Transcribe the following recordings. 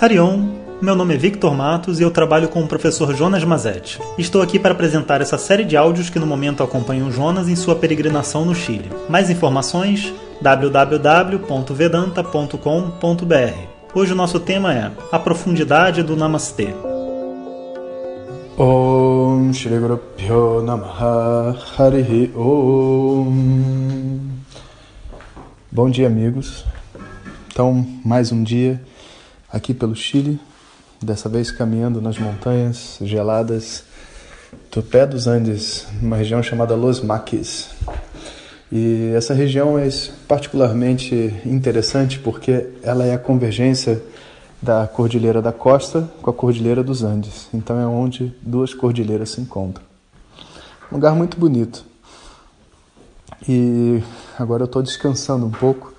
Harion, meu nome é Victor Matos e eu trabalho com o professor Jonas Mazetti. Estou aqui para apresentar essa série de áudios que no momento acompanham Jonas em sua peregrinação no Chile. Mais informações www.vedanta.com.br. Hoje o nosso tema é a profundidade do Namastê. Om Shri Guru Pyo Namaha Harihi Om Bom dia, amigos. Então, mais um dia aqui pelo Chile, dessa vez caminhando nas montanhas geladas do pé dos Andes, numa região chamada Los Maquis. E essa região é particularmente interessante porque ela é a convergência da Cordilheira da Costa com a Cordilheira dos Andes. Então é onde duas cordilheiras se encontram. Um lugar muito bonito. E agora eu estou descansando um pouco.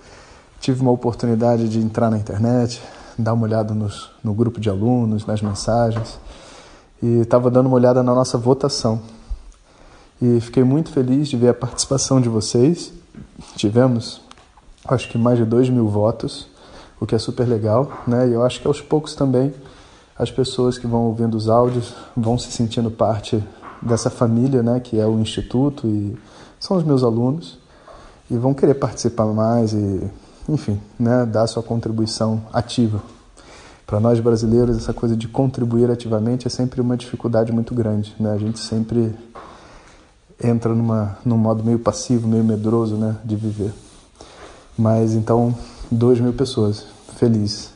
Tive uma oportunidade de entrar na internet, dar uma olhada nos, no grupo de alunos, nas mensagens, e estava dando uma olhada na nossa votação. E fiquei muito feliz de ver a participação de vocês. Tivemos, acho que mais de 2 mil votos, o que é super legal, né? E eu acho que aos poucos também as pessoas que vão ouvindo os áudios vão se sentindo parte dessa família, né? Que é o Instituto e são os meus alunos e vão querer participar mais e enfim, né, dar sua contribuição ativa. Para nós brasileiros, essa coisa de contribuir ativamente é sempre uma dificuldade muito grande. Né? A gente sempre entra numa, num modo meio passivo, meio medroso né, de viver. Mas então, 2 mil pessoas, feliz.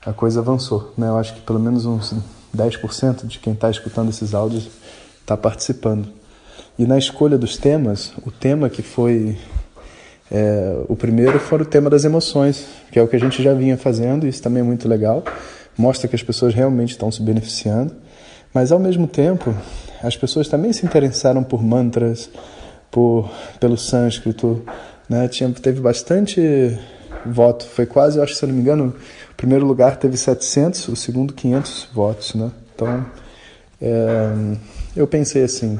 A coisa avançou. Né? Eu acho que pelo menos uns 10% de quem está escutando esses áudios está participando. E na escolha dos temas, o tema que foi é, o primeiro foi o tema das emoções, que é o que a gente já vinha fazendo, isso também é muito legal, mostra que as pessoas realmente estão se beneficiando, mas ao mesmo tempo as pessoas também se interessaram por mantras, por pelo sânscrito, né? Tinha, teve bastante voto, foi quase, eu acho, se eu não me engano, o primeiro lugar teve 700, o segundo 500 votos, né? Então, é, eu pensei assim,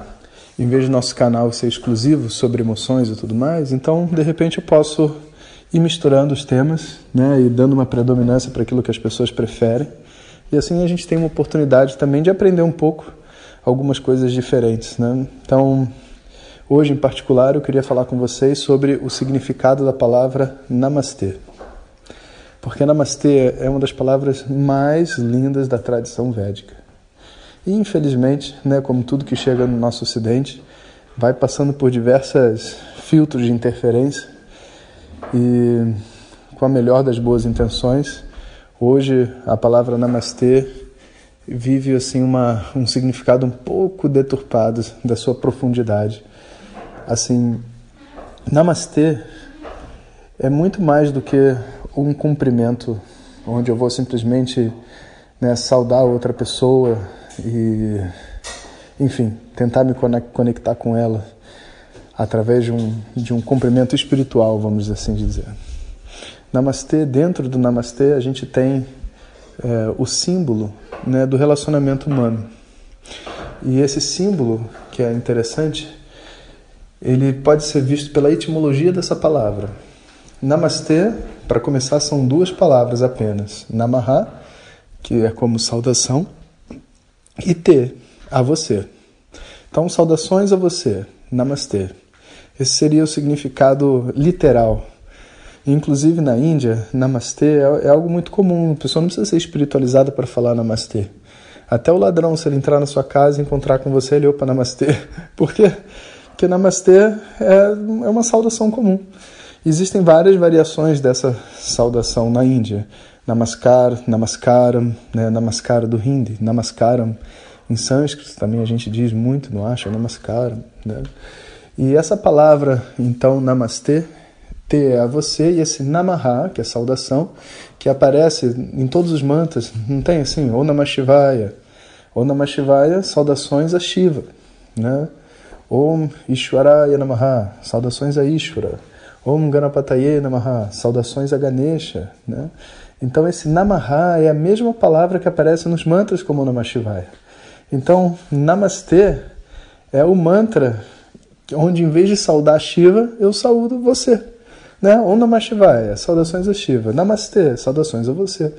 em vez de nosso canal ser exclusivo sobre emoções e tudo mais, então de repente eu posso ir misturando os temas, né, e dando uma predominância para aquilo que as pessoas preferem. E assim a gente tem uma oportunidade também de aprender um pouco algumas coisas diferentes, né? Então, hoje em particular eu queria falar com vocês sobre o significado da palavra namastê. Porque namastê é uma das palavras mais lindas da tradição védica. E infelizmente, né, como tudo que chega no nosso ocidente, vai passando por diversos filtros de interferência e com a melhor das boas intenções, hoje a palavra namastê vive assim uma, um significado um pouco deturpado da sua profundidade. Assim, namastê é muito mais do que um cumprimento onde eu vou simplesmente né, saudar outra pessoa, e, enfim, tentar me conectar com ela através de um, de um cumprimento espiritual, vamos assim dizer. Namastê, dentro do Namastê, a gente tem é, o símbolo né, do relacionamento humano. E esse símbolo, que é interessante, ele pode ser visto pela etimologia dessa palavra. Namastê, para começar, são duas palavras apenas. Namaha, que é como saudação, e T, a você. Então, saudações a você, Namastê. Esse seria o significado literal. Inclusive na Índia, Namastê é, é algo muito comum. A pessoa não precisa ser espiritualizada para falar Namastê. Até o ladrão, se ele entrar na sua casa e encontrar com você, ele opa Namastê. Por quê? Porque Namastê é, é uma saudação comum. Existem várias variações dessa saudação na Índia. Namaskar, Namaskaram, né? Namaskara do Hindi, Namaskaram. Em sânscrito também a gente diz muito, não acha? Namaskaram. Né? E essa palavra, então, Namastê, T é a você, e esse Namaha, que é saudação, que aparece em todos os mantras, não tem assim, ou Namashivaya, ou Namashivaya, saudações a Shiva, né? Om Ishwaraya Namaha, saudações a Ishvara. Om Ganapataye Namaha, saudações a Ganesha, né? Então, esse Namaha é a mesma palavra que aparece nos mantras como Namah Shivaya. Então, Namastê é o mantra onde, em vez de saudar Shiva, eu saúdo você. Né? Om Namah Shivaya, saudações a Shiva. Namastê, saudações a você.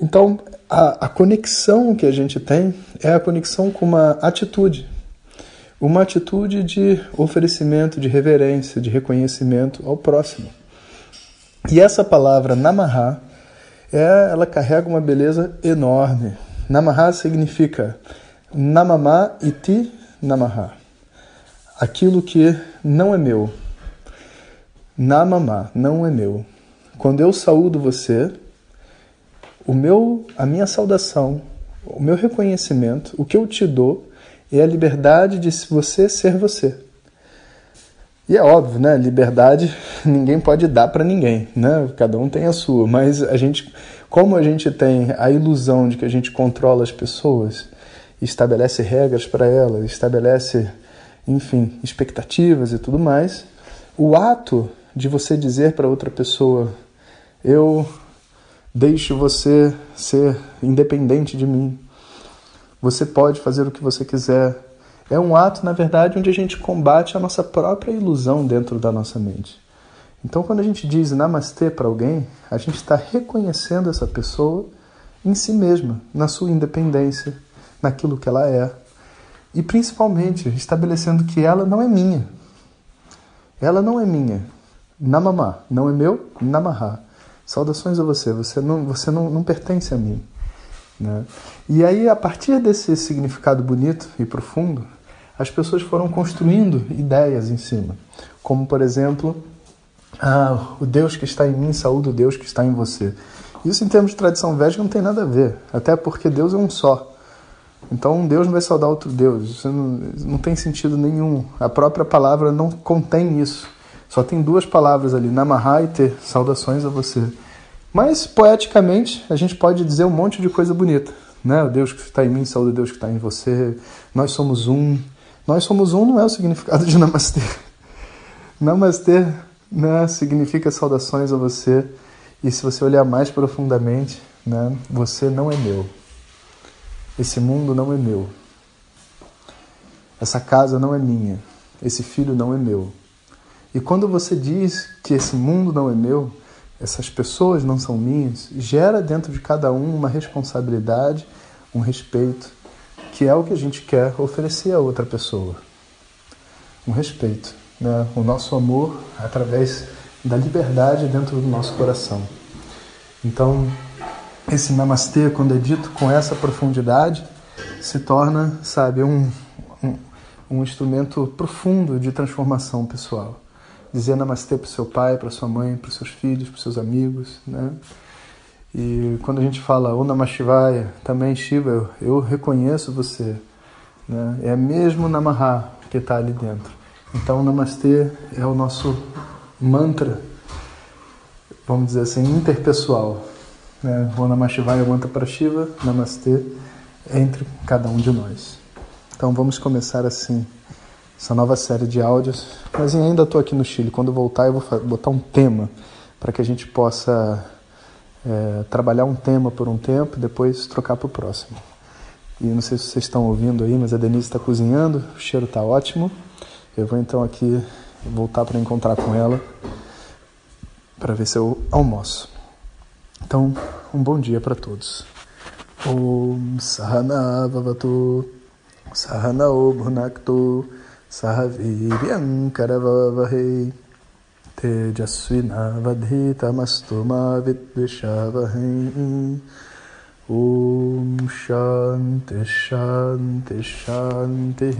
Então, a, a conexão que a gente tem é a conexão com uma atitude. Uma atitude de oferecimento, de reverência, de reconhecimento ao próximo. E essa palavra namaha, é, ela carrega uma beleza enorme. Namaha significa namama iti namaha. Aquilo que não é meu. Namama, não é meu. Quando eu saúdo você, o meu, a minha saudação, o meu reconhecimento, o que eu te dou é a liberdade de você ser você. E é óbvio, né? Liberdade ninguém pode dar para ninguém, né? Cada um tem a sua, mas a gente, como a gente tem a ilusão de que a gente controla as pessoas, estabelece regras para elas, estabelece, enfim, expectativas e tudo mais, o ato de você dizer para outra pessoa, eu Deixe você ser independente de mim. Você pode fazer o que você quiser. É um ato, na verdade, onde a gente combate a nossa própria ilusão dentro da nossa mente. Então, quando a gente diz namastê para alguém, a gente está reconhecendo essa pessoa em si mesma, na sua independência, naquilo que ela é. E principalmente estabelecendo que ela não é minha. Ela não é minha. Namamá, não é meu, namaha. Saudações a você, você não, você não, não pertence a mim. Né? E aí, a partir desse significado bonito e profundo, as pessoas foram construindo ideias em cima. Como, por exemplo, ah, o Deus que está em mim saúde o Deus que está em você. Isso, em termos de tradição védica, não tem nada a ver. Até porque Deus é um só. Então, um Deus não vai saudar outro Deus. Isso não, não tem sentido nenhum. A própria palavra não contém isso. Só tem duas palavras ali, Namaha e Te, saudações a você. Mas, poeticamente, a gente pode dizer um monte de coisa bonita. Né? O Deus que está em mim, saúde o Deus que está em você. Nós somos um. Nós somos um não é o significado de Namastê. Namastê né, significa saudações a você. E se você olhar mais profundamente, né, você não é meu. Esse mundo não é meu. Essa casa não é minha. Esse filho não é meu. E quando você diz que esse mundo não é meu, essas pessoas não são minhas, gera dentro de cada um uma responsabilidade, um respeito, que é o que a gente quer oferecer a outra pessoa. Um respeito, né? o nosso amor através da liberdade dentro do nosso coração. Então, esse namastê, quando é dito com essa profundidade, se torna, sabe, um, um, um instrumento profundo de transformação pessoal dizer namastê para seu pai, para sua mãe, para seus filhos, para seus amigos, né? E quando a gente fala O também Shiva, eu, eu reconheço você, né? É mesmo Namaha que está ali dentro. Então, Namastê é o nosso mantra, vamos dizer assim, interpessoal. Né? O Namah Shivaya é mantra para Shiva, Namastê é entre cada um de nós. Então, vamos começar assim essa nova série de áudios. Mas ainda estou aqui no Chile. Quando voltar, eu vou botar um tema para que a gente possa é, trabalhar um tema por um tempo e depois trocar para o próximo. E não sei se vocês estão ouvindo aí, mas a Denise está cozinhando, o cheiro está ótimo. Eu vou então aqui voltar para encontrar com ela para ver se eu almoço. Então, um bom dia para todos. Om Sahana Vavatu Sahana Bhunaktu सह वीर्यङ्करववहै तेजस्विनावधीतमस्तु मा विद्विषावहै ॐ शान्ति शान्ति शान्तिः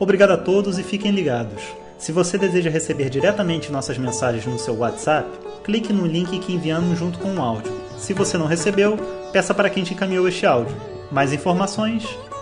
Obrigado a todos e fiquem ligados. Se você deseja receber diretamente nossas mensagens no seu WhatsApp, clique no link que enviamos junto com o áudio. Se você não recebeu, peça para quem te encaminhou este áudio. Mais informações